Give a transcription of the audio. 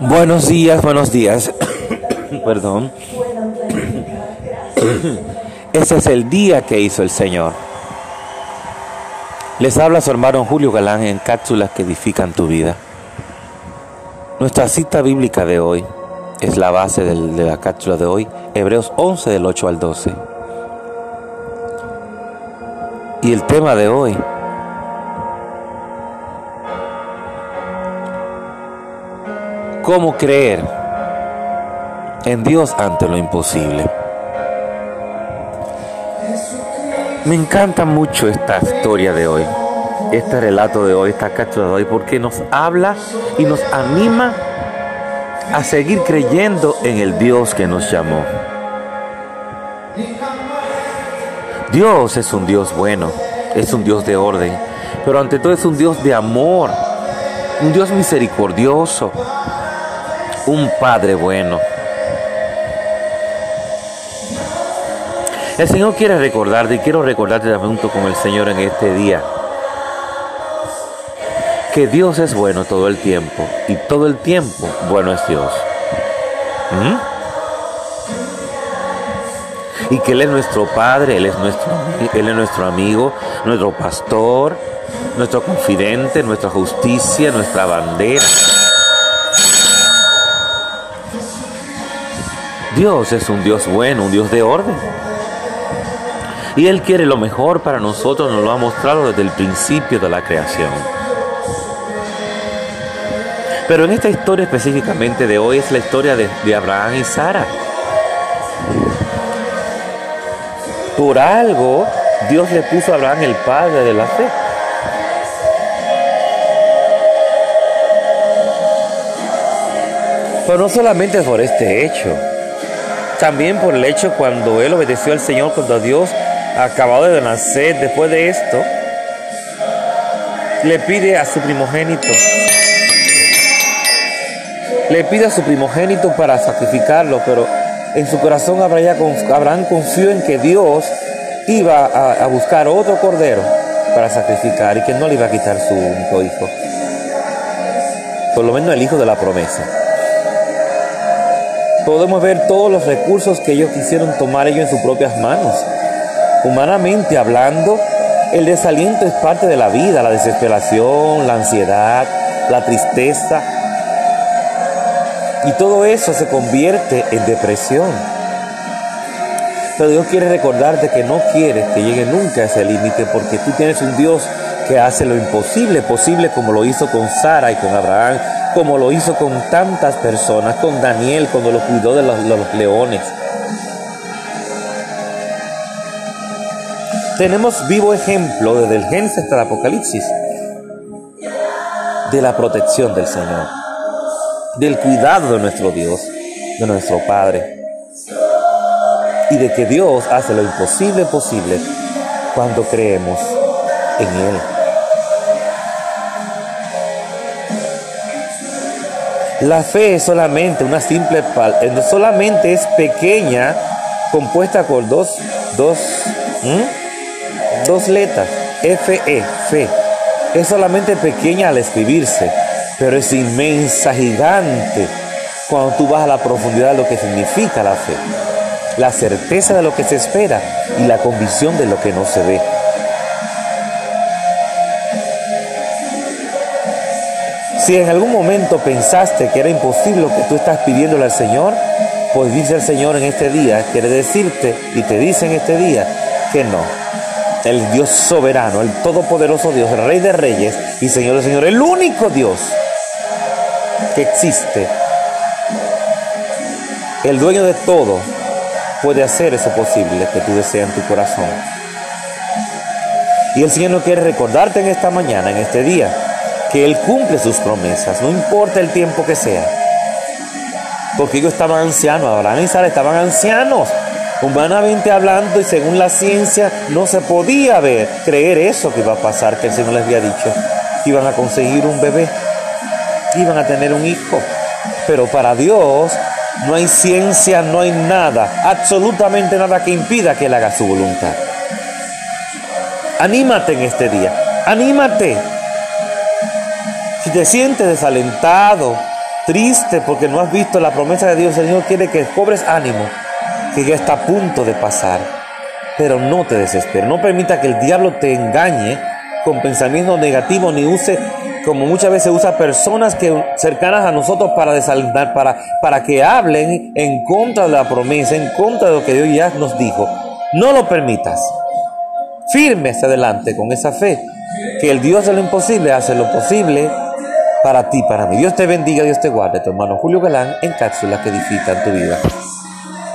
Buenos días, buenos días. Perdón. Ese es el día que hizo el Señor. Les habla su hermano Julio Galán en cápsulas que edifican tu vida. Nuestra cita bíblica de hoy es la base de la cápsula de hoy, Hebreos 11 del 8 al 12. Y el tema de hoy cómo creer en Dios ante lo imposible. Me encanta mucho esta historia de hoy, este relato de hoy, esta cápsula de hoy, porque nos habla y nos anima a seguir creyendo en el Dios que nos llamó. Dios es un Dios bueno, es un Dios de orden, pero ante todo es un Dios de amor, un Dios misericordioso, un Padre bueno. El Señor quiere recordarte y quiero recordarte junto con el Señor en este día que Dios es bueno todo el tiempo y todo el tiempo bueno es Dios. ¿Mm? Y que Él es nuestro Padre, Él es nuestro, Él es nuestro amigo, nuestro pastor, nuestro confidente, nuestra justicia, nuestra bandera. Dios es un Dios bueno, un Dios de orden. Y Él quiere lo mejor para nosotros, nos lo ha mostrado desde el principio de la creación. Pero en esta historia específicamente de hoy es la historia de, Abraham y Sara. Por algo Dios le puso a Abraham el padre de la fe. Pero no solamente por este hecho. También por el hecho cuando él obedeció al Señor, cuando Dios, acabado de nacer, después de esto, le pide a su primogénito, le pide a su primogénito para sacrificarlo, pero en su corazón Abraham confió en que Dios iba a, a buscar otro cordero para sacrificar y que no le iba a quitar su único hijo, por lo menos el hijo de la promesa podemos ver todos los recursos que ellos quisieron tomar ellos en sus propias manos. Humanamente hablando, el desaliento es parte de la vida, la desesperación, la ansiedad, la tristeza. Y todo eso se convierte en depresión. Pero Dios quiere recordarte que no quiere que llegue nunca a ese límite porque tú tienes un Dios que hace lo imposible posible como lo hizo con Sara y con Abraham como lo hizo con tantas personas, con Daniel cuando lo cuidó de los, leones. Tenemos vivo ejemplo desde el Génesis hasta el Apocalipsis de la protección del Señor, del cuidado de nuestro Dios, de nuestro Padre, y de que Dios hace lo imposible posible cuando creemos en Él. La fe es solamente una simple, eh, solamente es pequeña, compuesta por dos, dos, dos letras, F-E, fe. Es solamente pequeña al escribirse, pero es inmensa, gigante, cuando tú vas a la profundidad de lo que significa la fe. La certeza de lo que se espera y la convicción de lo que no se ve. Si en algún momento pensaste que era imposible lo que tú estás pidiéndole al Señor, pues dice el Señor en este día, quiere decirte y te dice en este día que no. El Dios soberano, el todopoderoso Dios, el Rey de Reyes y Señor de Señor, el único Dios que existe, el dueño de todo, puede hacer eso posible que tú deseas en tu corazón. Y el Señor no quiere recordarte en esta mañana, en este día, que Él cumple sus promesas, no importa el tiempo que sea. Porque ellos estaban ancianos, Abraham y Sara estaban ancianos, humanamente hablando y según la ciencia no se podía ver, creer eso que iba a pasar, que el Señor les había dicho, que iban a conseguir un bebé, que iban a tener un hijo. Pero para Dios no hay ciencia, no hay nada, absolutamente nada que impida que Él haga su voluntad. Anímate en este día, anímate te sientes desalentado, triste porque no has visto la promesa de Dios, el Señor quiere que cobres ánimo, que ya está a punto de pasar. Pero no te desesperes, no permita que el diablo te engañe con pensamientos negativos ni use como muchas veces usa personas que cercanas a nosotros para desalentar, para, para que hablen en contra de la promesa, en contra de lo que Dios ya nos dijo. No lo permitas. Firme hacia adelante con esa fe, que el Dios de lo imposible hace lo posible para ti, para mí. Dios te bendiga, Dios te guarde. Tu hermano Julio Galán en cápsulas que edifican tu vida.